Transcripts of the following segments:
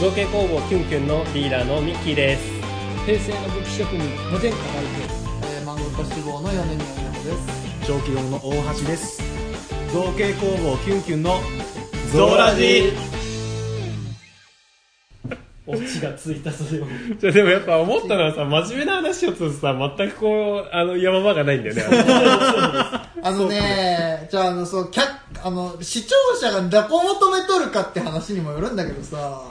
造形工房キュンキュンのリーダーのミッキーです。平成の武器職人無添加大えー、漫画家志望の米宮美穂です。長期堂の大橋です。造形工房キュンキュンのゾーラジ。オチがついたそれをじゃでもやっぱ思ったのはさ真面目な話をするとさ全くこうあの山場がないんだよね。あのね、じゃあ、あの、そう、客、あの、視聴者がどこ求めとるかって話にもよるんだけどさ、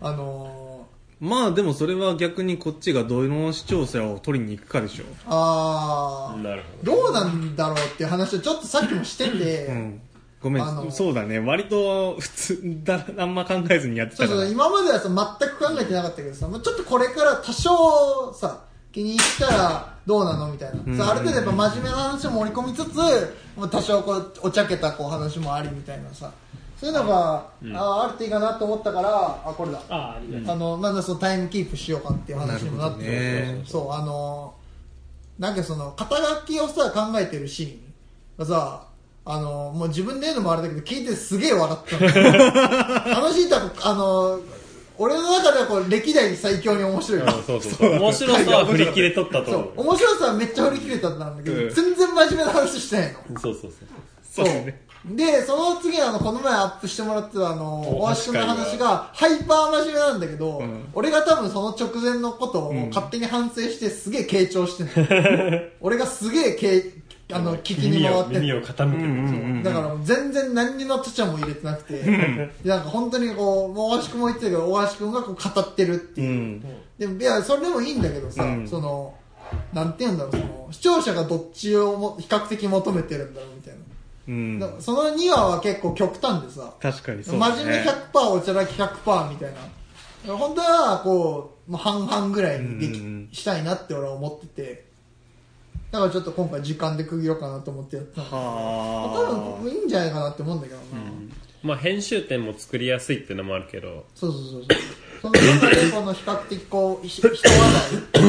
あのまあでもそれは逆にこっちがどの視聴者を取りに行くかでしょあー、なるほど。どうなんだろうっていう話をちょっとさっきもしてて、うん。ごめあのんそうだね。割と普通だあんま考えずにやってそうそう、たから今まではさ、全く考えてなかったけどさ、まあちょっとこれから多少さ、気に入ったらどうなのみたいな。さある程度やっぱ真面目な話も盛り込みつつ、まあ多少こう、おちゃけたこう話もありみたいなさ、そういうのが、ああ、あるといいかなと思ったから、あ、これだ。ああありがとう。あの、まだそのタイムキープしようかっていう話にもなってね。そう、あの、なんかその、肩書きをさ、考えてるシーン。がさ、あの、もう自分で言うのもあれだけど、聞いてすげえ笑ったの。あのシーンってあの、俺の中ではこう、歴代最強に面白い。あそうそうそう。面白さは振り切れとったと。思う。面白さはめっちゃ振り切れたんだけど、うん。全然真面目な話してないの。そうそう。そう。そうねで、その次あの、この前アップしてもらってたあの、お大橋君の話が、ハイパー真面目なんだけど、ん。俺が多分その直前のことを勝手に反省してすげえ傾聴してる、俺がすげえけあの、聞きに回って耳を耳を傾けて。だから全然何にのちゃちゃも入れてなくて、でなん。か本当にこう、もう大橋君も言ってたけど、大橋君がこう語ってるっていう。うん。でも、いや、それでもいいんだけどさ、うん。その、なんて言うんだろう、その、視聴者がどっちをも比較的求めてるんだろう。うんその2話は結構極端でさ、確かにそうだね真面目100%おちゃらき100%みたいな。本当は、こう、もう半々ぐらいにでき、うんうんしたいなって俺は思ってて、だからちょっと今回時間で区切ろうかなと思ってやったの。は多分いいんじゃないかなって思うんだけどな。まあ編集点も作りやすいっていうのもあるけどそうそうそうそう。その中でこの比較的こう、ひ人話題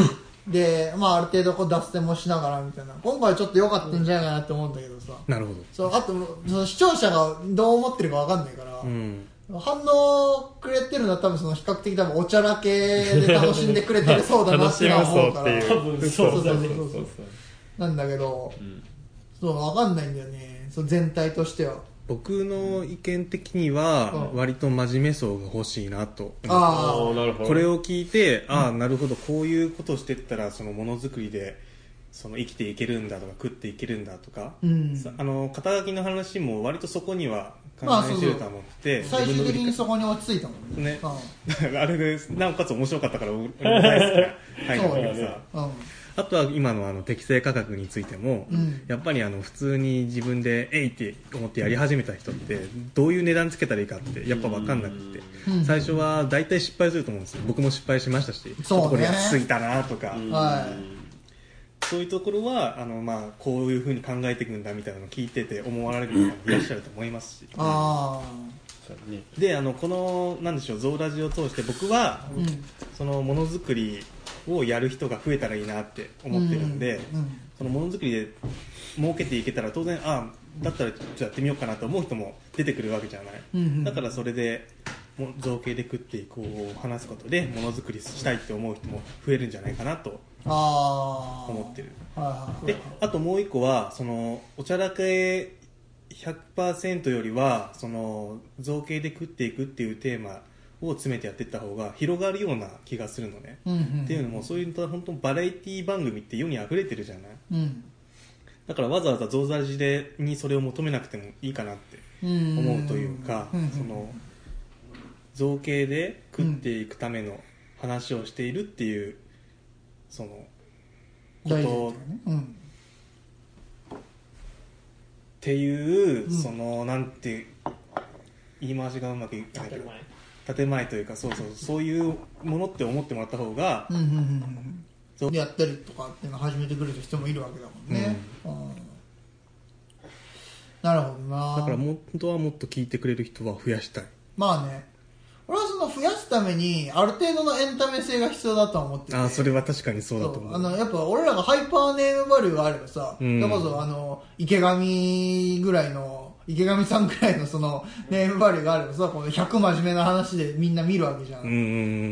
で、まあある程度こう脱線もしながらみたいな。今回ちょっと良かったんじゃないかなって思うんだけどさ。あなるほどそう、あと、その視聴者がどう思ってるかわかんないから、うん反応くれてるのは多分その比較的多分おちゃらけで楽しんでくれてるそうだなって思うから。楽しむそうっていうそうそうそうそうそうそう。なんだけど、そう、わかんないんだよね。そう全体としては。僕の意見的にはうん。割と真面目層が欲しいなと。あああなるほど。これを聞いて、ああなるほどこういうことをしてったらそのものづくりでその生きていけるんだとか食っていけるんだとか、うん。さあの肩書きの話も割とそこには関連してると思って、最終的にそこに落ち着いたもんね。ね。うん。あれでなおかつ面白かったから俺も大好きな はいそうだだけどさうん。あとは今のあの適正価格についても、うん。やっぱりあの普通に自分でえいって思ってやり始めた人ってどういう値段つけたらいいかってやっぱ分かんなくて、うん。最初は大体失敗すると思うんですよ。僕も失敗しましたし、ちょっそうねとこれ安すぎたなとか、はい。そういうところはあの、まあ、こういうふうに考えていくんだみたいなのを聞いてて思われる方もいらっしゃると思いますし。あであのこのなんでしょうゾウラジを通して僕はあ。うん。そのものづくりをやる人が増えたらいいなって思ってるんで、うんそのものづくりで儲けていけたら当然あだったらちょっとやってみようかなと思う人も出てくるわけじゃない、うんうんだからそれでも造形で食っていこうを話すことでものづくりしたいって思う人も増えるんじゃないかなとああ。思ってる。であともう一個はそのおちゃらけ100%よりはその造形で食っていくっていうテーマを詰めてやっていった方が広がるような気がするのね、うんうん。っていうのもそういった本当バラエティ番組って世に溢れてるじゃない？うん。だからわざわざゾウザジでにそれを求めなくてもいいかなってうん。思うというか、うんその造形で食っていくための話をしているっていうそのこと。っていう、うんそのなんて言い回しがうまくいかないけど建建前というかそうそうそういうものって思ってもらった方がうんうんうんそううん。やったりとかっていうのを始めてくれる人もいるわけだもんね。うん。なるほどな。だから本当はもっと聞いてくれる人は増やしたいまあね。俺はその増やすために、ある程度のエンタメ性が必要だとは思ってて。ああそれは確かにそうだと思うあのやっぱ俺らがハイパーネームバリューがあればさ、うんそれこそあの池上ぐらいの池上さんくらいのそのネームバリューがあればさこの100真面目な話でみんな見るわけじゃん、うんうんう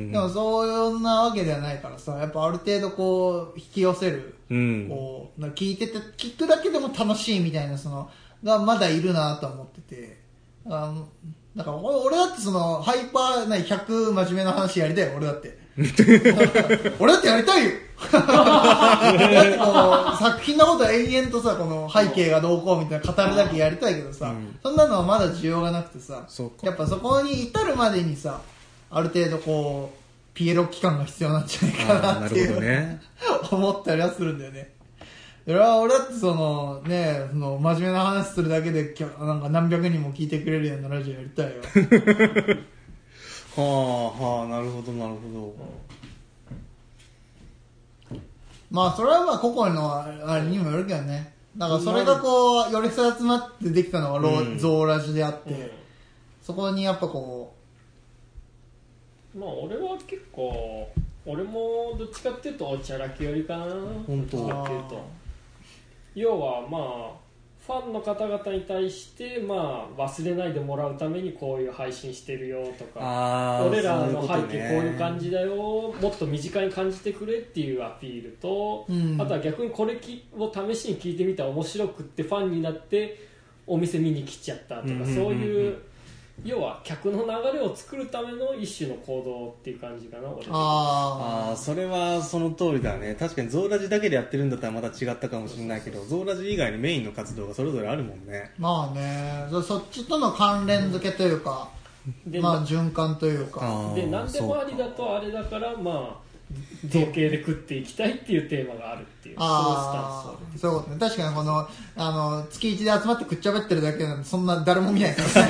んでもそうなわけではないからさやっぱある程度こう引き寄せる、うん。こう聞いてて聞くだけでも楽しいみたいなそのがまだいるなとは思ってて。あのだから俺俺だってそのハイパーな100真面目な話やりたいよ俺だって 俺だってやりたいよ。だってこう作品のことは延々とさこの背景がどうこうみたいな語るだけやりたいけどさ、そんなのはまだ需要がなくてさやっぱそこに至るまでにさある程度こうピエロ期間が必要なんじゃないかなっていうね思ったりはするんだよね。俺は俺だってそのねその真面目な話するだけでなんか何百人も聞いてくれるようなラジオやりたいよ はあはあなるほどなるほまあそれはまあ個々のあれにもよるけどね。だからそれがこうよりそ集まってできたのがロー、うん。ゾーラジであって、そこにやっぱこまあ俺は結構俺もどっちかっていうとおちゃらけよりかな。本当。どっちかっていうと。要はまあファンの方々に対してまあ忘れないでもらうためにこういう配信してるよとか俺らの背景こういう感じだよもっと身近に感じてくれっていうアピールと、うん。あとは逆にこれきを試しに聞いてみたら面白くってファンになってお店見に来ちゃったとか、うんうんうんうん。そういう要は客の流れを作るための一種の行動っていう感じかな俺。うあああそれはその通りだね。確かにゾーラジだけでやってるんだったらまた違ったかもしれないけどゾーラジ以外にメインの活動がそれぞれあるもんね。あまあね。そそっちとの関連付けというかで,、まあ循環というか。で何でもありだとあれだからまあ造形で食っていきたいっていうテーマがあるっていうああそういうことね。確かにこのあの月一で集まってくっちゃべってるだけなんでそんな誰も見ないから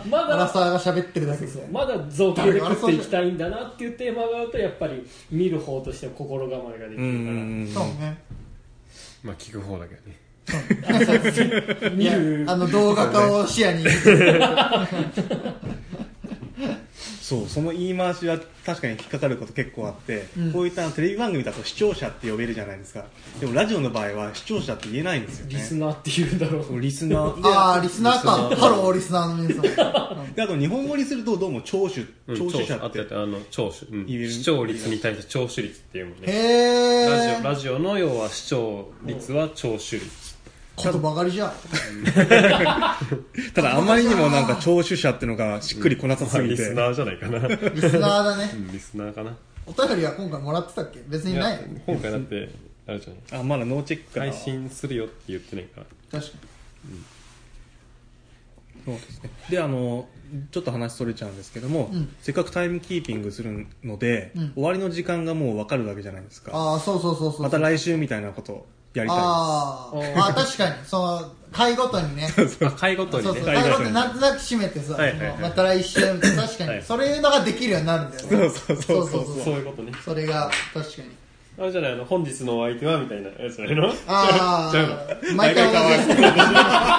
ね。まだアラサーが喋ってるだけでまだ造形で食っていきたいんだなっていうテーマがあるとやっぱり見る方としても心構えができるうん。から、そうね。まあ聞く方だけどね。いや見る。あの動画化を視野に そうその言い回しは確かに引っかかること結構あって、うん。こういったテレビ番組だと視聴者って呼べるじゃないですか。でもラジオの場合は視聴者って言えないんですよね。リスナーっていうんだろう。リスナー。でああリスナーか。ハローリスナーの皆さん。であと日本語にするとどうも聴取うん聴取者あってってあの聴取、うん。視聴率に対して聴取率っていうもんへねラジえオラジオの要は視聴率は聴取率言葉狩りじゃん ただあまりにもなんか聴取者っていうのがしっくりこなさすぎて、リスナーじゃないかな。リスナーだね。うんリスナーかな。お便りは今回もらってたっけ？別にない今回だってあれじゃない？あまだノーチェックかな配信するよって言ってないから。確かそうですね。であのちょっと話それちゃうんですけども、うん。せっかくタイムキーピングするので、うん。終わりの時間がもう分かるわけじゃないですか。ああそうそうそうそうまた来週みたいなことをやりたいあー。あ確かに。その回ごとにね。あ回ごとそうそう。に。ね回ごとになんとなく締めてさ、はいはいはい。そのまた来週みたいな確かはい。にそういうのができるようになるんだよね。そうそうそう。そうそうそう。いうことね。それが確かに。あれじゃないの本日のお相手はみたいなやつじゃないのああ 毎回同じ。です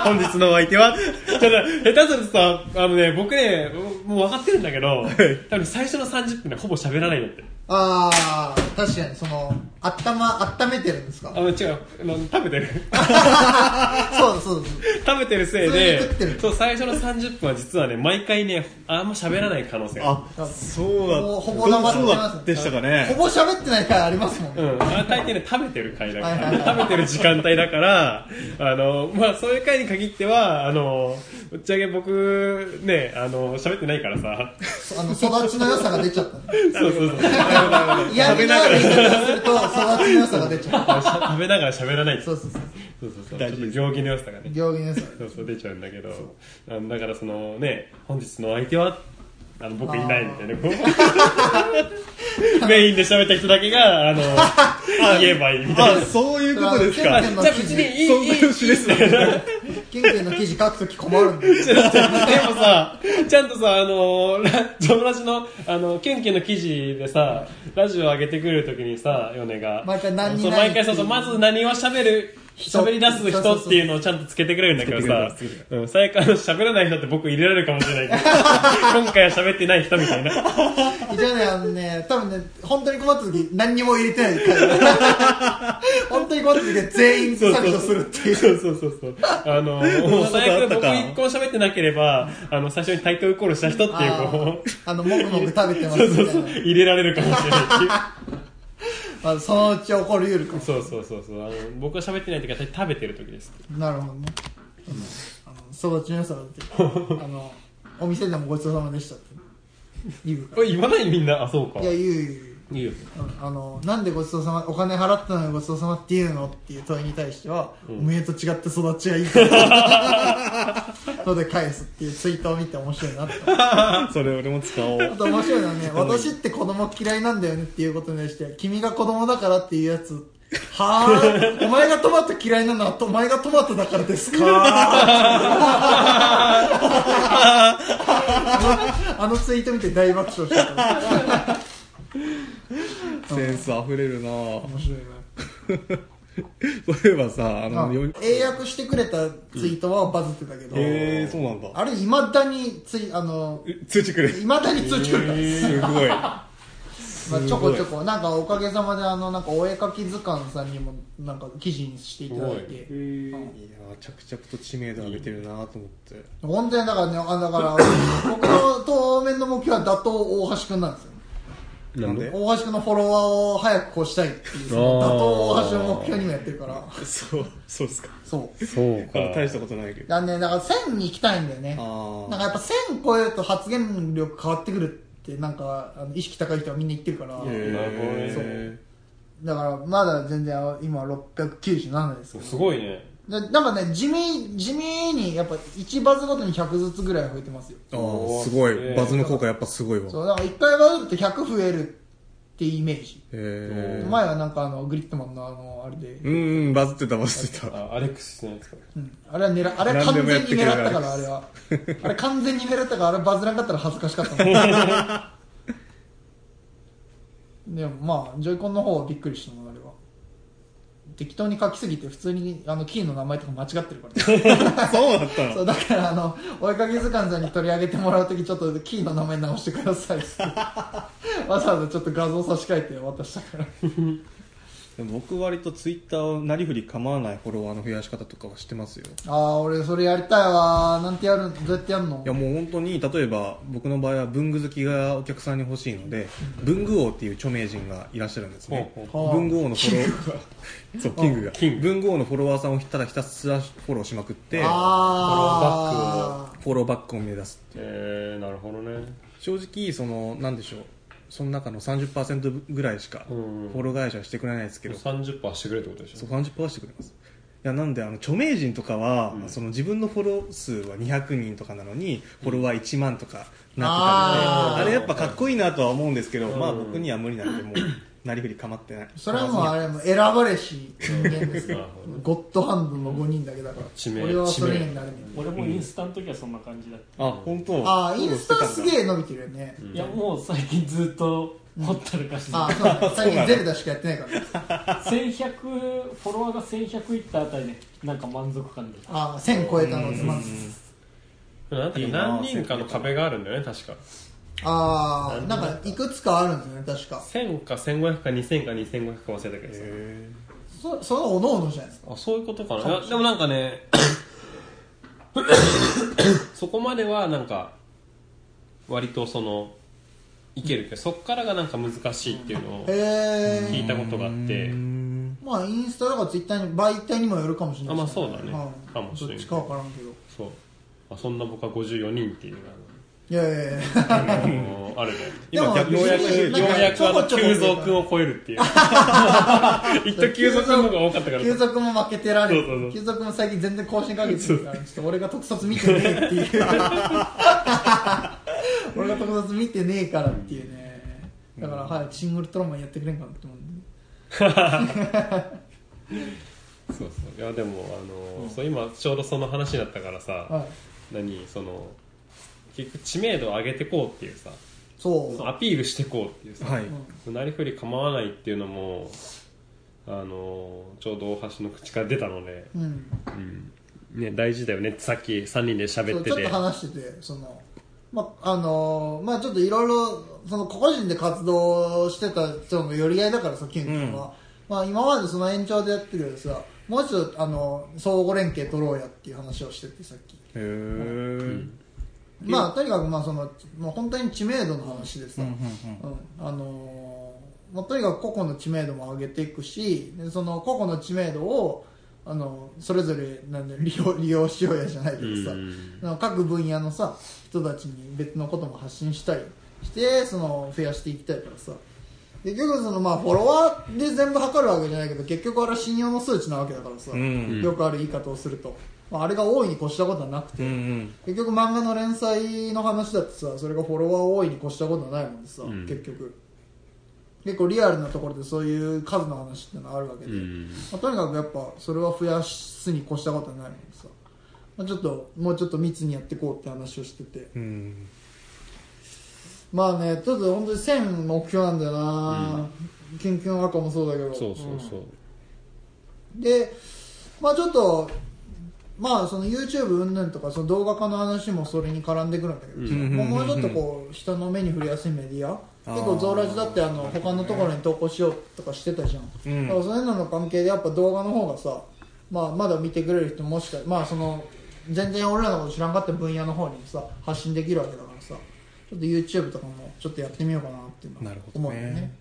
本日のお相手はただ下手するとさあのね僕ねもう分かってるんだけど多分最初の30分でほぼ喋らないんだってああ確かにそのあったま温めてるんですか？あの違う。あの食べてる。そうそうそう。食べてるせいでで食ってる。そう最初の30分は実はね毎回ねあんま喋らない可能性が。あそうだもうほぼ生そうだでしたかね。ほぼ喋ってない回ありますもん、うん、あ大抵ね食べてる回だから、はいはいはい。食べてる時間帯だからあの、まあ、そういう回に限ってはあのぶっちゃけ僕ねあの喋ってないからさ。あの育ちの良さが出ちゃったそうそうそう嫌味のある言い方すると育ちの良さが出ちゃう。食べながら喋らない。そうそうそう。そうそうそうちょっと行儀の良さがね。行儀の良さそうそう出ちゃうんだけど。あのだからそのね本日のお相手はあの僕いないみたいな メインで喋った人だけがあの 言えばいいみたいな。あそういうことですか。じゃあ別にいいそんな吉ですね ケンケンの記事書くとき困るんで でもさ、ちゃんとさ、あの、ラジョラジの、あの、ケンケンの記事でさ、ラジオ上げてくるときにさ、ヨネが。毎回何にそう、何毎回そうそう、まず何を喋る喋り出す人っていうのをちゃんとつけてくれるんだけどさ。うん最悪あの喋らない人って僕入れられるかもしれないけど。今回は喋ってない人みたいな。一応ね、あのね、多分ね、本当に困った時何にも入れてないから。本当に困った時は全員削除するっていう。そうそうそうそう。あのもう最悪僕一個も喋ってなければあの最初にタイトルコールした人っていうあこう。ーあの、もぐもぐ食べてますそうみたいな。そうそう入れられるかもしれないっていう。まあ、そのうち起こり得るかも。そうそうそうそうあの僕が喋ってない時は食べてる時ですなるほどね。あの、育ちの良さが出てる。あの、お店でもごちそうさまでしたって言うかこれ 言わないみんなあそうから。いや、言う言う言う。いあの、なんでごちそうさま、お金払ったのにごちそうさまっていうのっていう問いに対しては、おめえと違って育ちがいいから。ので返すっていうツイートを見て面白いなって思った。それ俺も使おう。あと面白いのはね、私って子供嫌いなんだよねっていうことに対して、君が子供だからっていうやつ、はぁ、お前がトマト嫌いなのは、お前がトマトだからですか？あのツイート見て大爆笑した。から。センスあふれるな。面白いな。そういえばさあのあよ英訳してくれたツイートはバズってたけど、へえそうなんだ。あれ、いまだにツイ、あの、通知くれいまだに通知来るから。すごい。まあ、ちょこちょこ、なんかおかげさまで、あの、なんかお絵かき図鑑さんにも、なんか記事にしていただいて。い。や着々と知名度上げてるなと思って。本当にだからね、あだから、僕の当面の目標は打倒大橋くんなんですよ。なんで？大橋くんのフォロワーを早く越したいっていう、その打倒大橋を目標にもやってるから。そうそうですかそう。そうか大したことないけどだね、だから1000に行きたいんだよね。あなんかやっぱ1000超えると発言力変わってくるって、なんか、あの意識高い人はみんな言ってるから。あなるほどねそうだから、まだ全然、今697ですけど。すごいねでなんかね、地味、地味に、やっぱ1バズごとに100ずつぐらい増えてますよ。あーすごいバズの効果やっぱすごいわそう、だから1回バズると100増えるっていうイメージ。へえ前はなんかあの、グリットマンのあの、あれで、うんうんバズってたバズってたあアレックスのやつかうんあれは狙あれは完全に狙ったから、あれは。あれ完全に狙ったから、あれバズらんかったら恥ずかしかったもん。でもまあ、ジョイコンの方はびっくりしたの。適当に書きすぎて、普通にあのキーの名前とか間違ってるから、そうだったの？そう、だからあの、お絵かき図鑑さんに取り上げてもらうとき、ちょっとキーの名前直してくださいって。わざわざちょっと画像差し替えて渡したから。でも僕割とツイッターをなりふり構わないフォロワーの増やし方とかはしてますよ。ああ、俺それやりたいわ。なんてやる、どうやってやるの？いやもう本当に例えば僕の場合は文具好きがお客さんに欲しいので文具王っていう著名人がいらっしゃるんですね。文具王のフォロー そうキングが。文具王のフォロワーさんをただひたすらフォローしまくってああ、フォローバックを目指すえー、なるほどね。正直そのなんでしょうその中の30%ぐらいしかフうん。ォロー会社はしてくれないですけど、30%してくれってことでしょ？そう30%はしてくれます。いやなんであの著名人とかは、その自分のフォロー数は200人とかなのにフォロワー1万とかなってたので、あれやっぱかっこいいなとは思うんですけど、うん。まあ僕には無理なんでもうなりふり構ってない。それはもうあれも選ばれし人間ですよ。なるほど。ゴッドハンドの5人だけだから。知名。俺はそれになるね俺もインスタの時はそんな感じだった、あ本当？ああインスタすげえ伸びてるよね、いやもう最近ずっとほったらかしで、ああそう 最近ゼルダしかやってないから1100フォロワーが1100いったあたりでなんか満足感でああ1000超えたのつまんなんだっけいいな何人かの壁があるんだよね確かああなんかいくつかあるんですよね確か。1000か1500か2000か2500か忘れたけどさ。へそそのおのおのじゃないですか。あそういうことかな。でもなんかね そこまではなんか割とそのいけるけどそっからがなんか難しいっていうのを聞いたことがあって。まあインスタとかツイッターに媒体にもよるかもしれないあまあそうだね。はい。かもしれんどっちかわからんけど。そう。あそんな僕は54人っていうのがいやいやいや。あるね。今ようやくようやく急増君を超えるっていう。一時急増君の方が多かったから。継続も負けてられそうそうそう。る継続も最近全然更新かけてるからちょっと俺が特撮見てねえっていう。俺が特撮見てねえからっていうね。だからはいシングルトラマンやってくれんかなって思うんで。そうそう。いやでもあの、そう今ちょうどその話になったからさ、はい。何その結局知名度を上げてこうっていうさそう。アピールしてこうっていうさ、はい。なりふり構わないっていうのもああのちょうど大橋の口から出たので、うん。うん。ね、大事だよねってさっき3人で喋ってて。ちょっと話しててそのまああのまあちょっといろいろその個人で活動してた人の寄り合いだからさキュンキュンは、まあ今までその延長でやってるけどさもう一度あの相互連携取ろうやっていう話をしててさっき。へえまあとにかくまあそのもう本当に知名度の話でさ、うんうんうん。あのーまあ、とにかく個々の知名度も上げていくしでその個々の知名度をあのそれぞれなんで利用 利用しようやじゃないけどさ、うん。各分野のさ人たちに別のことも発信したりしてその増やしていきたいからさ。結局そのまあフォロワーで全部測るわけじゃないけど結局あれは信用の数値なわけだからさ、うん。よくある言い方をすると、まあ、あれが大いに越したことはなくて、うんうん。結局漫画の連載の話だってさそれがフォロワー多いに越したことはないもんでさ、うん。結局。結構リアルなところでそういう数の話ってのはあるわけで、うん。まあ、とにかくやっぱそれは増やすに越したことはないもんでさ、まあ、ちょっともうちょっと密にやっていこうって話をしてて。うん。まあねちょっと本当に1000目標なんだよな、キュンキュン赤もそうだけど。そうそうそう、でまあちょっとまあその YouTube 云々とかその動画化の話もそれに絡んでくるんだけどさ、うん。もうもうちょっとこう人の目に触れやすいメディア結構ゾーラジだってあの他のところに投稿しようとかしてたじゃん、うん。だからそういうのの関係でやっぱ動画の方がさ、まあ、まだ見てくれる人もしかまあその全然俺らのこと知らんかった分野の方にさ発信できるわけだからさちょっと YouTube とかもちょっとやってみようかなっていうのは思うよね。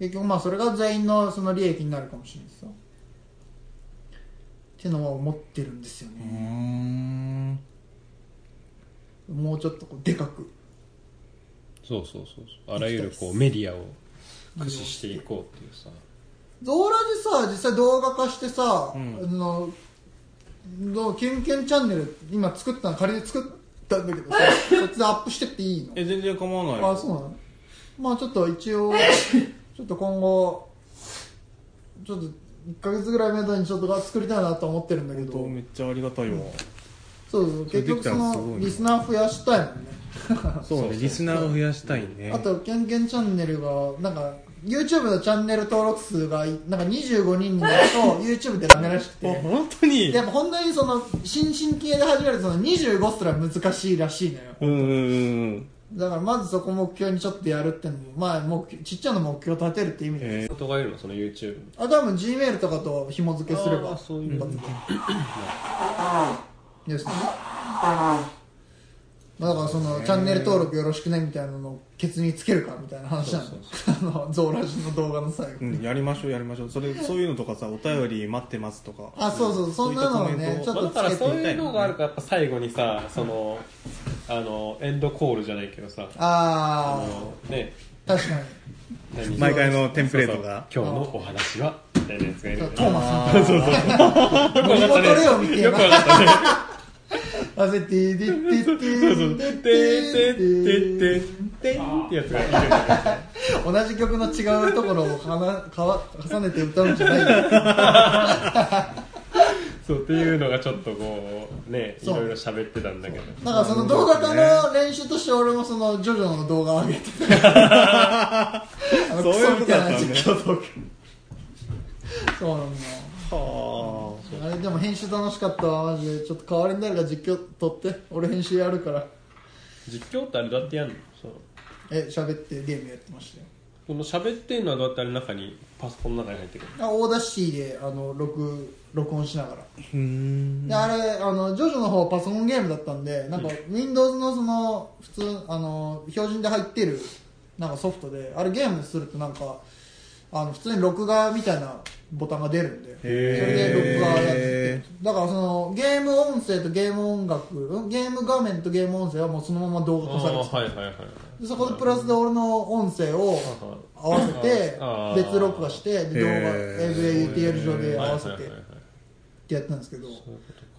結局まあそれが全員のその利益になるかもしれないさっていうのは思ってるんですようね、ん。もうちょっとこうでかく。そうそうそうそう。あらゆるこうメディアを駆使していこうっていうさ。ゾーラジさ実際動画化してさ、うん。あのどうキュンキュンチャンネル今作ったの仮で作ったんだけどさ そっちでアップしてっていいの？え全然構わないよ。あそうなの？まあちょっと一応 ちょっと今後ちょっと1ヶ月ぐらい目処にちょっと作りたいなと思ってるんだけど。めっちゃありがたいわ。そうそう。結局そのリスナー増やしたいもんね。そうねリスナーを増やしたいね。あとキャンキャンチャンネルがなんか YouTube のチャンネル登録数がなんか25人になると YouTube でダメらしくて。あ本当に？やっぱ本当にその新進系で始めるとその25すら難しいらしいのよ。うんうんうんだからまずそこ目標にちょっとやるってのもまあ目標ちっちゃな目標立てるって意味で人がいるの？その YouTube にあ多分 G メールとかと紐付けすればあーそういう一発でですねまあだからそのチャンネル登録よろしくねみたいなのをケツにつけるかみたいな話なのあのゾーラジの動画の最後うん、やりましょうやりましょう。それそういうのとかさお便り待ってますとか。あそうそうそんなのをねちょっとまあ、だからそういうのがあるからやっぱ最後にさそのあのエンドコールじゃないけどさ。ああのね。あ確かに。何毎回のテンプレートが。今日のお話はみたいなやつがいる。トーマスあーそうそう。森本レオみたいなよくわかったね あぜてててててそうそうてーてーてーてーてーってやつがいるんだ同じ曲の違うところをかなかわ重ねて歌うんじゃないよそうっていうのがちょっとこうねいそうろいろ喋ってたんだけどだからその動画化の練習として俺もそのジョジョの動画を上げてあのそういうことだったんだね実況動画そうなんだよはあ。れでも編集楽しかったわマジで。ちょっと代わりに誰か実況撮って。俺編集やるから。実況ってあれどうやってやんの？そうえ喋ってゲームやってましたよ。この喋ってんのはどうやってあれ中にパソコンの中に入ってくるあ Audacity であの録録音しながら。うーん。であれあのジョジョの方はパソコンゲームだったんでなんか Windows のその普通あの標準で入ってるなんかソフトであれゲームするとなんかあの普通に録画みたいなボタンが出るんで。それで録画やって。だからそのゲーム音声とゲーム音楽んゲーム画面とゲーム音声はもうそのまま動画化されてはいはいはい。でそこでプラスで俺の音声を合わせて別録画してで動画 AVAUTL 上で合わせてってやったんですけど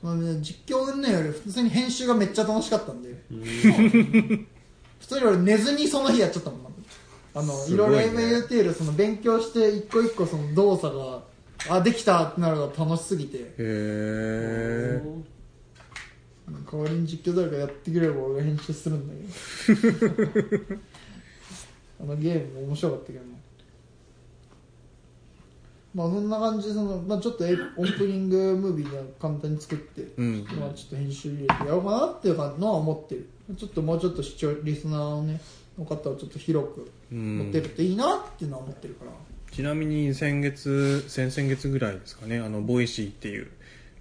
まあね、実況云々より普通に編集がめっちゃ楽しかったんで。普通に俺寝ずにその日やっちゃったもんあのいろいろ MAUTL その勉強して一個一個その動作があできたってなるのが楽しすぎて。へえ代わりに実況誰かやってくれれば俺が編集するんだけど。あのゲームも面白かったけどなまあそんな感じでその、まあ、ちょっとエオープニングムービーで簡単に作って、うん。まあ、ちょっと編集入れてやろうかなっていうのは思ってる。ちょっともうちょっと視聴リスナーをねの方をちょっと広くうん。持ってるといいなっていうのは思ってるから、ちなみに先月先々月ぐらいですかねあの Voicyっていう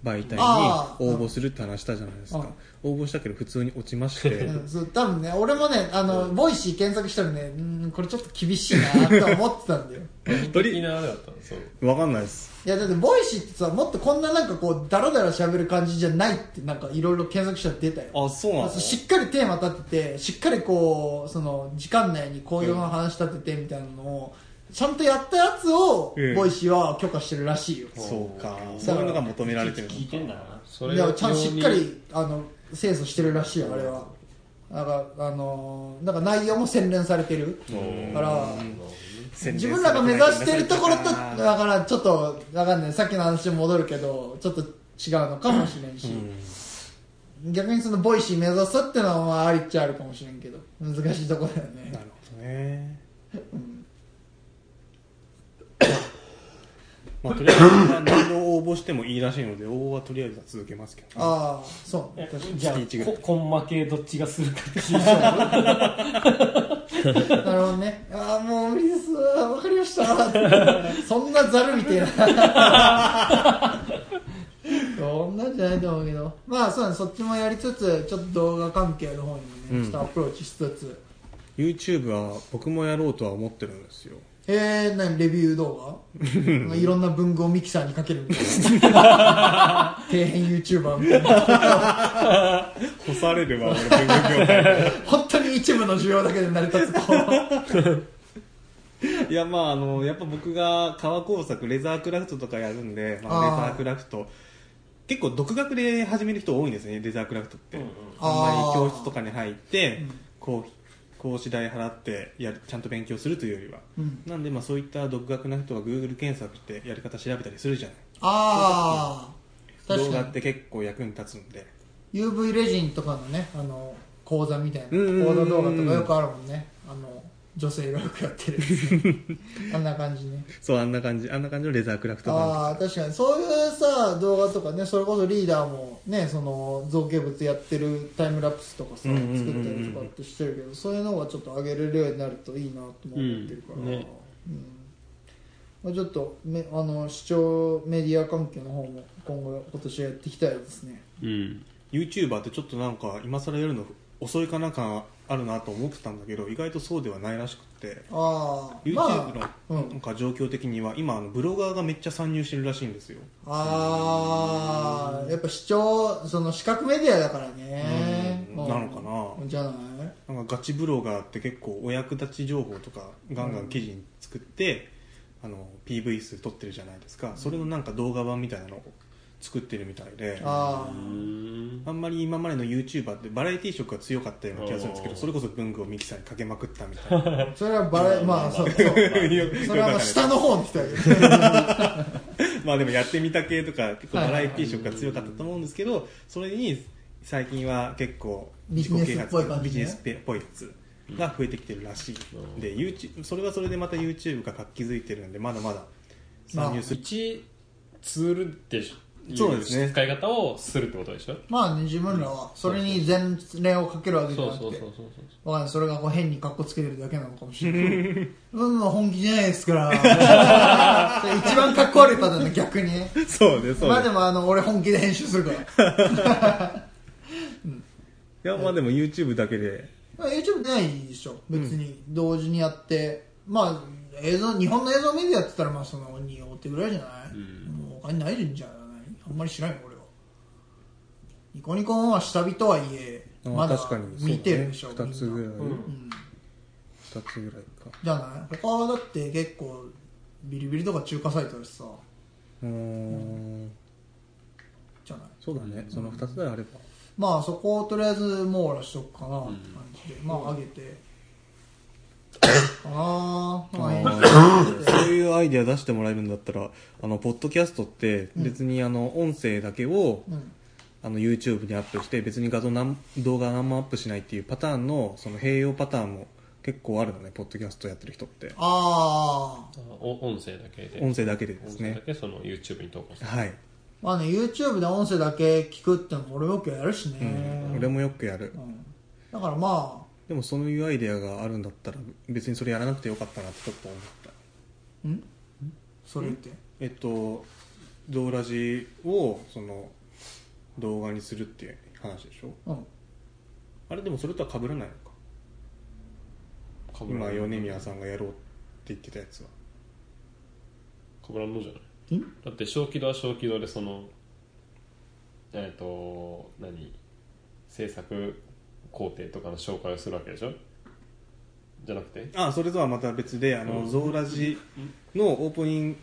媒体に応募するって話したじゃないですか。応募したけど普通に落ちまして。うん、そう多分ね俺もねあの、 Voicy検索したらねうんこれちょっと厳しいなって思ってたんだよ。と的なあれだったの？そう。わかんないです。いやだって Voicyってさもっとこんななんかこうダラダラ喋る感じじゃないってなんかいろいろ検索したら出たよ。あそうなのしっかりテーマ立ててしっかりこうその時間内にこういう話立ててみたいなのをちゃんとやったやつをええボイシーは許可してるらしいよ、そうか。そう。いうのが求められてるの聞いてんだな。そいやちゃんとしっかりあの精査してるらしいよあれは。だからあのなんか内容も洗練されてる。から自分らが目指してるところとだからちょっとわかんない。さっきの話に戻るけどちょっと違うのかもしれんし、逆にその Voicy目指すっていうのはまあありっちゃあるかもしれんけど。難しいところだよね。なるほどね まあ、とりあえず何度応募してもいいらしいので応募はとりあえずは続けますけど、ね、ああそう。じゃあ月一ぐらい。こコンマ系どっちがするかっていう。なるほどね。ああもう無理です。わかりました。そんなざるみたいな。そんなんじゃないと思うけど。まあそうだね。そっちもやりつつちょっと動画関係の方にもね、うん。ちょっとアプローチしつつ。YouTube は僕もやろうとは思ってるんですよえー、何レビュー動画？いろんな文具をミキサーにかけるみたいな。底辺 YouTuber みたいな。干されるわ俺文具業界本当に一部の需要だけで成り立ついやまああのやっぱ僕が革工作レザークラフトとかやるんで、まあ、レザークラフト。結構独学で始める人多いんですねレザークラフトって、うんうん。あんまり教室とかに入って、うん。こう講師代払ってやるちゃんと勉強するというよりは、うん。なんでまあそういった独学な人は Google 検索してやり方調べたりするじゃない。ああ動画って結構役に立つんで。UV レジンとかのねあの講座みたいな講座動画とかよくあるもんね。あの女性がよくやってる あんな感じね。そうあんな感じ。あんな感じのレザークラフト版。ああ確かにそういうさ動画とかねそれこそリーダーもねその造形物やってるタイムラプスとかさ作ったりとかってしてるけどそういうのがちょっと上げれるようになるといいなとも思ってるから、うんね。うん。まあ、ちょっとめあの視聴メディア関係の方も今後今年はやっていきたいですね。うん。YouTuber ってちょっとなんか今更やるの遅いかなんかあるなと思ってたんだけど意外とそうではないらしくってああ YouTube のなんか状況的には今あのブロガーがめっちゃ参入してるらしいんですよ。ああやっぱ視聴その視覚メディアだからね。うんなのかな。じゃない？なんかガチブロガーって結構お役立ち情報とかガンガン記事に作って、あの PV 数撮ってるじゃないですか。それのなんか動画版みたいなのを作ってるみたいで。あうん。あんまり今までの YouTuber ってバラエティ色が強かったような気がするんですけどそれこそ文具をミキサーにかけまくったみたいな。あ それはバラまあそうそう。そ れはまあ下の方の人やけどまあでもやってみた系とか結構バラエティ色が強かったと思うんですけどそれに最近は結構ビジネスっぽい感じね。ビジネスっぽいやつが増えてきてるらしい。で YouTube それはそれでまた YouTube が活気づいてるんでまだまだ参入する。一ツールでしょそうですね。使い方をするってことでしょ？まあね自分らは。それに全霊をかけるわけじゃなくて。そうそうそうわかんないそれがこう変にカッコつけてるだけなのかもしれない。うんまあ本気じゃないですから。一番かっこ悪いパターンだ逆に。ねそうですそうですまあでもあの俺本気で編集するから。いやまあでも YouTube だけで。まあ YouTube ないでしょ。別に。同時にやって、まあ映像日本の映像メディアって言ったらまあその2大手ぐらいじゃない、うん。もう他にないんじゃないあんまり知らんよ俺は。ニコニコは下火とはいえあまだ確かに。見てるでしょ、2つぐらい、みんな。うん。2つぐらいか。じゃない他はだって結構ビリビリとか中華サイトだしさ。うーん。じゃない？そうだね。その2つであれば。まあそこをとりあえず網羅しとくかなって感じで、まあ上げてあ編集してそういうアイデア出してもらえるんだったらあのポッドキャストって別にあの音声だけを、うん。あの YouTube にアップして別に画像なん動画何もアップしないっていうパターンのその併用パターンも結構あるのねポッドキャストやってる人って。ああお音声だけで。音声だけでで音声だすねけその YouTube に投稿する。はい、まあね YouTube で音声だけ聞くってのも俺よくやるしね、うん、俺もよくやる。うん。だからまでもそういうアイデアがあるんだったら別にそれやらなくてよかったなってちょっと思った。あん？それって？えっとドーラジをその動画にするっていう話でしょ？うん。あれでもそれとは被らないのか？今米宮さんがやろうって言ってたやつは。かぶらんのじゃない？ん？だって小規模は小規模でそのえっ、と何？制作工程とかの紹介をするわけでしょ？じゃなくて？あそれとはまた別であの、ゾーラジのオープニング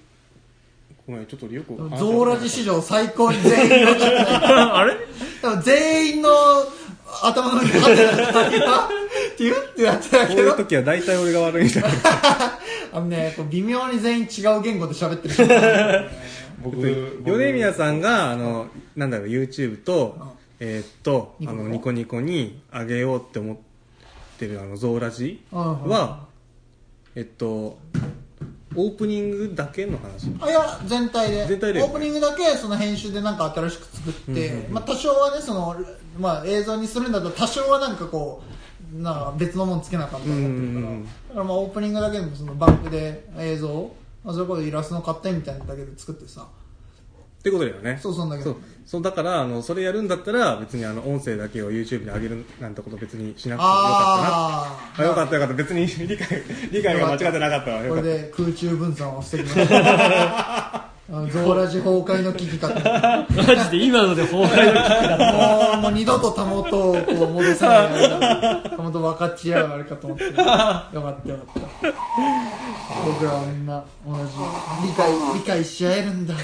ごめんちょっと俺よく話ゾーラジ史上最高に全員分かってないあれ？多分全員の頭の中に入ってたけどって言ってやってたこういうけど時は大体俺が悪いんだ あのねこう微妙に全員違う言語で喋ってる僕米宮さんがあのなんだろう YouTube と、うんえーっとニコニコ。あのニコニコに上げようって思ってるあのゾーラジうんは、えっとオープニングだけの話。あいや全体で。全体で。オープニングだけその編集でなんか新しく作って、まあ、多少はねその、まあ、映像にするんだと多少はなんかこうなんか別のものつけなかったと思ってるから、うんうんうんだからまあオープニングだけでもそのバンクで映像を、まあ、それこそイラストの買ったみたいなのだけで作ってさってことだよね。そうそんだけ。そう。そうだからあのそれやるんだったら別にあの音声だけを YouTube に上げるなんてこと別にしなくてもよかあったな。あよかったよかった。別に 理解理解が間違ってなかったわ。よこれで空中分散を防ぎました。ゾーラジ崩壊の危機かとマジで今ので崩壊の危機だもうもう二度とたもとをこう戻さないあれだたもと分かち合うあれかと思って。よかったよかった。僕らはみんな同じ。理解理解し合えるんだ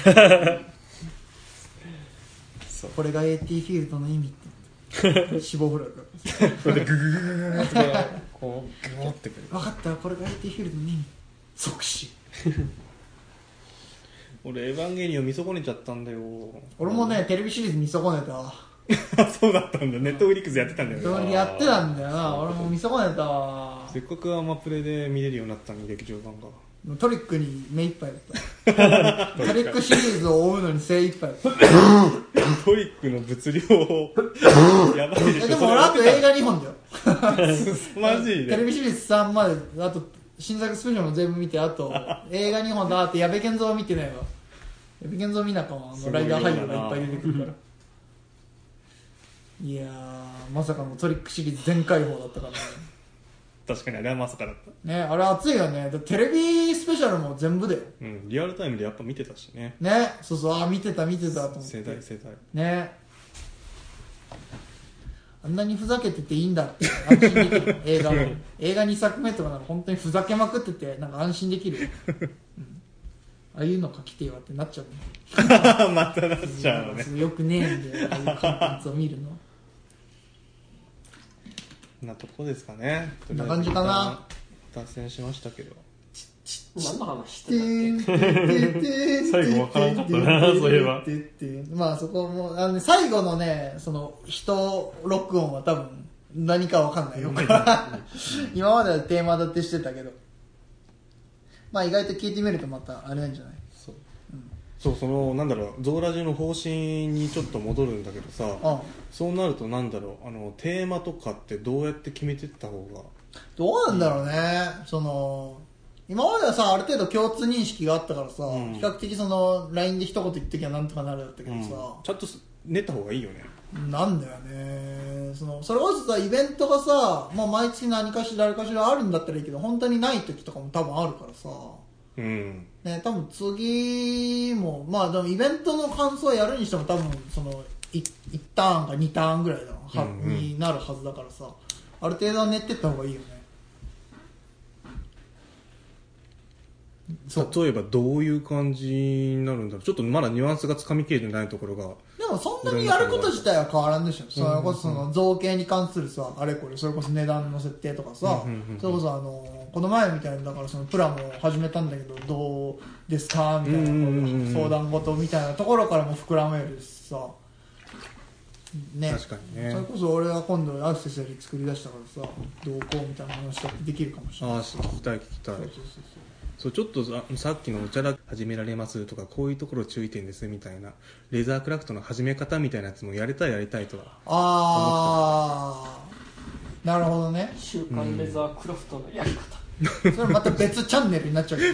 そう。これが AT フィールドの意味って。死亡フラグそれでググググググってこうググってくる分かったこれが AT フィールドの意味即死俺エヴァンゲリオン見損ねちゃったんだよ俺もねテレビシリーズ見損ねたわそうだったんだネットフリックスやってたんだよねそれやってたんだよな俺も見損ねたわせっかくアマプレで見れるようになったのに劇場版がトリックに目いっぱいだった。トリックシリーズを追うのに精一杯だった。トリックの物量 やばいでしょ。えでも俺あと映画2本だよ。マジで？テレビシリーズ3まであと新作スペシャルも全部見てあと映画2本だあと矢部健三は見てないわ。矢部健三見なかも。あのライダー俳優がいっぱい出てくるから。いやーまさかのトリックシリーズ全開放だったからね確かにあれはまさかだった。ねあれ熱いよね。テレビスペシャルも全部だよ。うんリアルタイムでやっぱ見てたしね。ねそうそうあー見てた見てたと思って。世代世代ね。あんなにふざけてていいんだって安心できる。映画も。映画2作目とかなら本当にふざけまくっててなんか安心できるよ、うん。ああいうの書きてえわってなっちゃうね。またなっちゃうのねよくねえんだよああいうコンテンツを見るのなとこですかね。こんな感じかな。脱線しましたけど。何の話しててたっけーんてーてーん最後わからんかったなそういえばまあそこもあの、ね、最後のねその人録音は多分何かわかんないよ今まではテーマ立てしてたけどまあ意外と聞いてみるとまたあれなんじゃないそうそのなんだろうゾーラジの方針にちょっと戻るんだけどさあ。そうなるとなんだろうあのテーマとかってどうやって決めてった方が？どうなんだろうね。その今まではさある程度共通認識があったからさ、うん。比較的その LINE で一言言ってきゃなんとかなるだったけどさ、ちゃんと練った方がいいよね。なんだよね。そのそれこそさイベントがさ、まあ、毎月何かしら誰かしらあるんだったらいいけど本当にない時とかも多分あるからさうん。ね多分次もまあでもイベントの感想をやるにしても多分そのい1ターンか2ターンぐらいだは、うんうん。になるはずだからさある程度は練ってった方がいいよね。例えばどういう感じになるんだろう。ちょっとまだニュアンスがつかみきれてないところがでもそんなにやること自体は変わらんでしょ。それこそその造形に関するさあれこれそれこそ値段の設定とかさうんうんうんうん。それこそあのこの前みたいにだからそのプラも始めたんだけどどうですか？みたいなうんうんうんうん。相談事みたいなところからも膨らめるしさ。ね。確かにね。それこそ俺は今度アクセサリー作り出したからさどうこうみたいな話だってできるかもしれない。ああ聞きたい聞きたい。そうそうそうそう。ちょっとささっきのお茶だ始められますとかこういうところ注意点ですみたいなレザークラフトの始め方みたいなやつもやりたいやりたいとはああなるほどね。週刊レザークラフトのやり方、それまた別チャンネルになっちゃう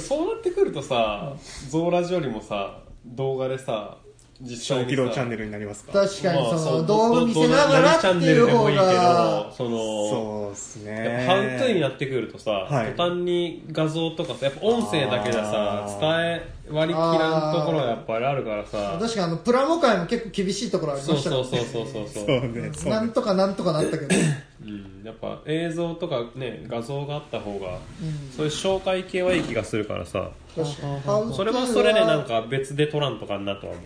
そうなってくるとさ、ゾーラジよりもさ動画でさ実小際にさ。規模チャンネルになりますか？確かにそそうの動画見せながらっていう方がそのそうっすね。ぱハウトゥーになってくるとさ、はい。途端に画像とかさやっぱ音声だけじゃさ伝え割り切らんところがやっぱりあるからさ。確かにあのプラモ界も結構厳しいところありそうましたそうそうそうそうそうそう。ねなんとかなんとかなったけど、うん、やっぱ映像とかね画像があった方がうん、そういう紹介系はいい気がするからさ。確かに。ハウトゥーそれはそれでなんか別で撮らんとかになとは思う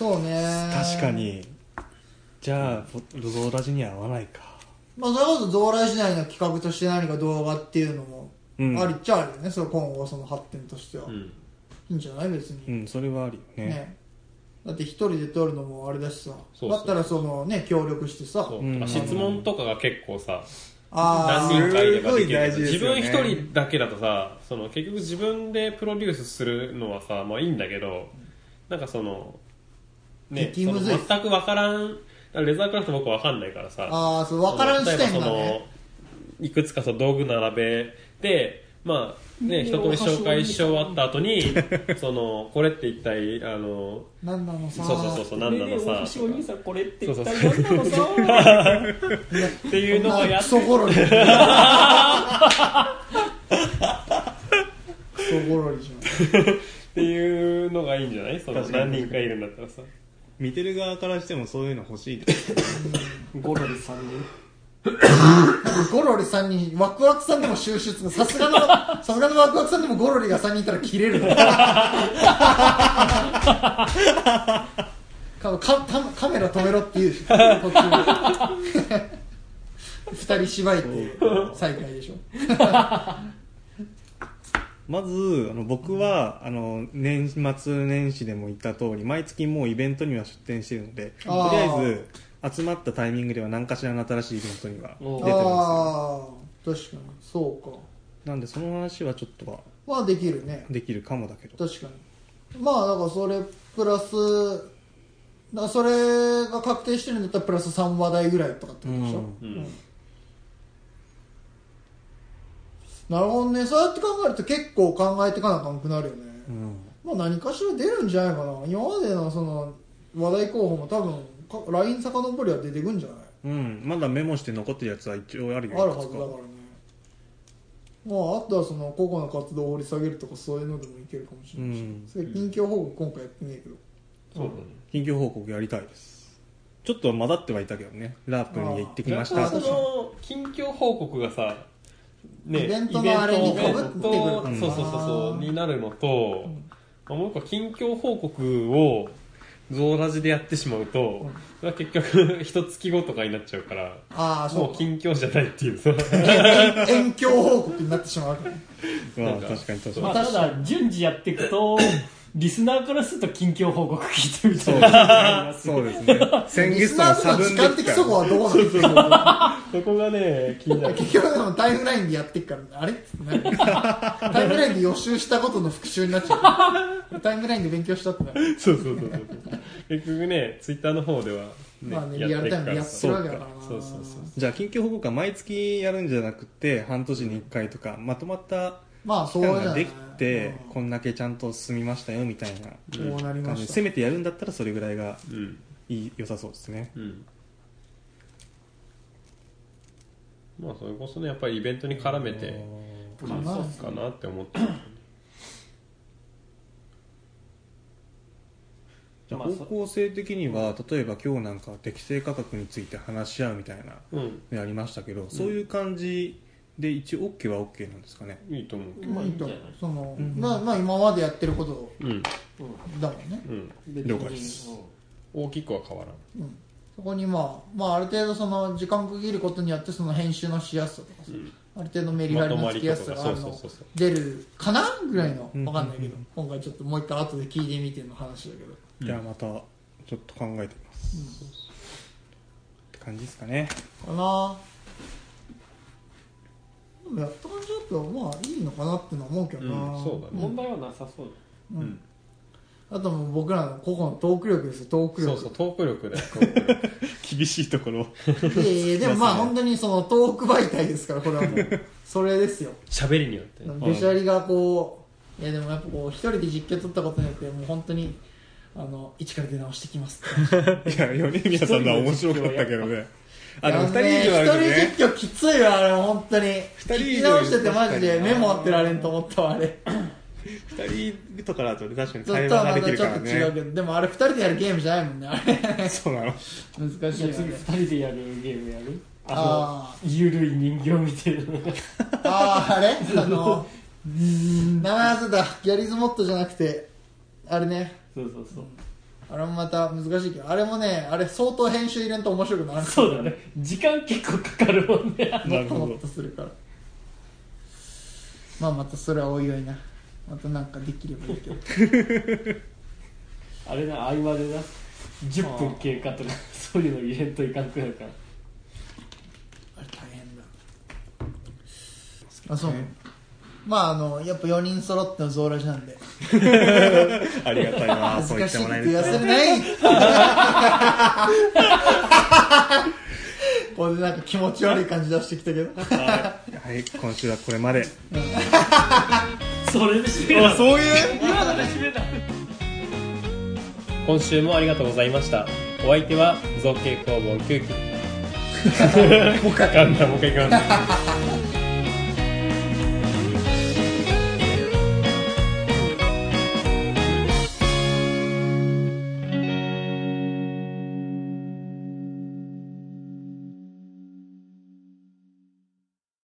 そうね。確かに。じゃあゾーラジには合わないか。まあそれこそ増来時代の企画として何か動画っていうのもうん。ありっちゃあるよね、その今後その発展としては、いうん。いんじゃない別に、うんそれはありよね。ね。だって一人で撮るのもあれだしさ。そうそう。だったらそのね協力してさ。そう。うん。質問とかが結構さあ何人かいればできすごい大る自分事ですよね。一人だけだとさその結局自分でプロデュースするのはさまあいいんだけどなんかそのねその激ムズい全く分からんレザークラフト僕分かんないからさ。ああそう分からん視点が例えばそねのいくつかその道具並べてまあね一通り紹介し終わった後に そのこれって一体あの何なのさ。そうそうそうそう何なのさ。お兄さんこれって一そう体そう何なのさ。っていうのをやっクソゴロリクソゴロリじゃん。っていうのがいいんじゃない？その何人かいるんだったらさ見てる側からしてもそういうの欲しいゴロリさんに。ゴロリ3人ワクワクさんでも収出がさすがの さすがのワクワクさんでもゴロリが3人いたら切れる。の かかカカメラ止めろって言う。二人芝居って再会でしょまずあの僕はあの年末年始でも言った通り毎月もうイベントには出店しているのでとあー。りあえず集まったタイミングでは何かしらの新しいイベントにはお出てます。ああ確かに。そうか。なんでその話はちょっとはまあできるね。できるかもだけど。確かに。まあだからそれプラスだからそれが確定してるんだったらプラス3話題ぐらいとかってことでしょ、うん。うんなるほどね。そうやって考えると結構考えていかなあかんくなるよね、うん。まあ何かしら出るんじゃないかな。今までのその話題候補も多分か LINE 遡りは出てくんじゃない？うん、まだメモして残ってるやつは一応あるよ。あるはずだからね。まああとはその個々の活動を掘り下げるとかそういうのでもいけるかもしれないし、うん。それ近況報告今回やってねえけど。そうだね。近況報告やりたいです。ちょっと混ざってはいたけどね。ラープに行ってきましたとか。の近況報告がさねイベントのあれに被ってくるそうそうそうそうになるのと、まあもう一個近況報告をゾーラジでやってしまうと、それは結局一月後とかになっちゃうからああそうか。もう近況じゃないっていうさ 遠況報告になってしまうわけねまあなんか確かに確かにまあ、ただ順次やっていくとリスナーからすると近況報告聞いてみたいな。そうですね。先リ月とのスナーと差分の時間的ですかそこはどうなってるのそこがね気になる結局でもタイムラインでやってっからあれ。何タイムラインで予習したことの復習になっちゃうタイムラインで勉強したってなる。そうそうそうそう。結局ねツイッターの方では、ねまあねやリアルタイムでやってるわけだそから。なうそうそうそう。じゃあ近況報告は毎月やるんじゃなくて半年に1回とかまとまったまあそ期うができてうん。こんだけちゃんと進みましたよみたいなこうなりま感じした。でせめてやるんだったらそれぐらいがうん。いい良さそうですね。うん。まあそれこそねやっぱりイベントに絡めてかなかなって思ってるじゃあまあそ方向性的には例えば今日なんか適正価格について話し合うみたいなうん。のありましたけど、そういう感じで一応 OK は OK なんですかね。いいと思うけど。まあいいと思うその、うん。まあまあ今までやってることうん。だもんね、うん。別了解です大きくは変わらん。うん、そこにまあまあある程度その時間区切ることによってその編集のしやすさとかさ、うん。ある程度メリハリのつきやすさがあるまとまのりとかそうそうそうそう。出るかなぐらいのうん。わかんないけど。今回ちょっともう一回後で聞いてみての話だけど。じゃあまたちょっと考えてみます、って感じですかね。かなでもやった感じだとまあいいのかなってのは思うけどな、うんそうだね。問題はなさそうだうん。あともう僕らの個々のトーク力ですよトーク力。そうそうトーク力だよトーク力。厳しいところいやいやでもまあ本当にそのトーク媒体ですからこれはもう。それですよ。喋りによって。ねべしゃりがこういやでもやっぱこう一人で実況取ったことによってもう本当にあの一から出直してきますって いや米宮さんのは面白かったけどねあでも2人以上あると一ね人実況きついわあれ本当に。人以上聞き直しててマジでメモってられんと思ったわあれ。2人とかだとね確かに会話がまたちょっとできるからね。違うけどでもあれ二人でやるゲームじゃないもんねあれ。そうなの。難しいよ次ね2人でやるゲームやる？ああのゆるい人形みたいな。のがあああれ？あの名前忘れたギャリーズモットじゃなくてあれね。そうそうそうあれもまた難しいけどあれもねあれ相当編集入れんと面白くならないそうだね。時間結構かかるもんね。もっともっとするから。まあまたそれはおいおいな。またなんかできればいいけど。あれな合間でな10分経過とかそういうの入れんといかんくなるから。あれ大変だ。あそうまああのやっぱ4人揃ってのゾーラジなんで。ありがたいな恥ずかしいそう言ってもらえって言わせない。これでなんか気持ち悪い感じ出してきたけど。はい。今週はこれまで。それで締めだそういう？今ので締めだ今週もありがとうございました。お相手は造形工房9期もう一回噛んだもう一回噛んだ